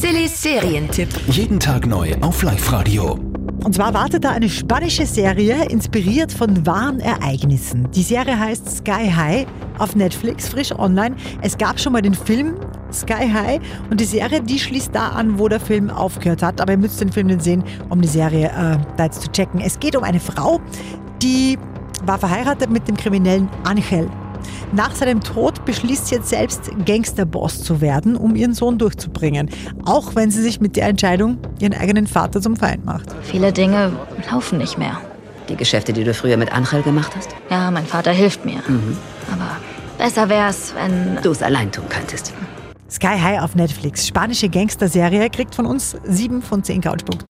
Silly Serientipp. Jeden Tag neu auf Live-Radio. Und zwar wartet da eine spanische Serie, inspiriert von wahren Ereignissen. Die Serie heißt Sky High auf Netflix, frisch online. Es gab schon mal den Film Sky High und die Serie, die schließt da an, wo der Film aufgehört hat. Aber ihr müsst den Film nicht sehen, um die Serie äh, da jetzt zu checken. Es geht um eine Frau, die war verheiratet mit dem kriminellen Angel. Nach seinem Tod beschließt sie jetzt selbst, Gangsterboss zu werden, um ihren Sohn durchzubringen. Auch wenn sie sich mit der Entscheidung ihren eigenen Vater zum Feind macht. Viele Dinge laufen nicht mehr. Die Geschäfte, die du früher mit Angel gemacht hast? Ja, mein Vater hilft mir. Aber besser wär's, wenn. Du es allein tun könntest. Sky High auf Netflix. Spanische Gangsterserie kriegt von uns 7 von 10 Couchpunkten.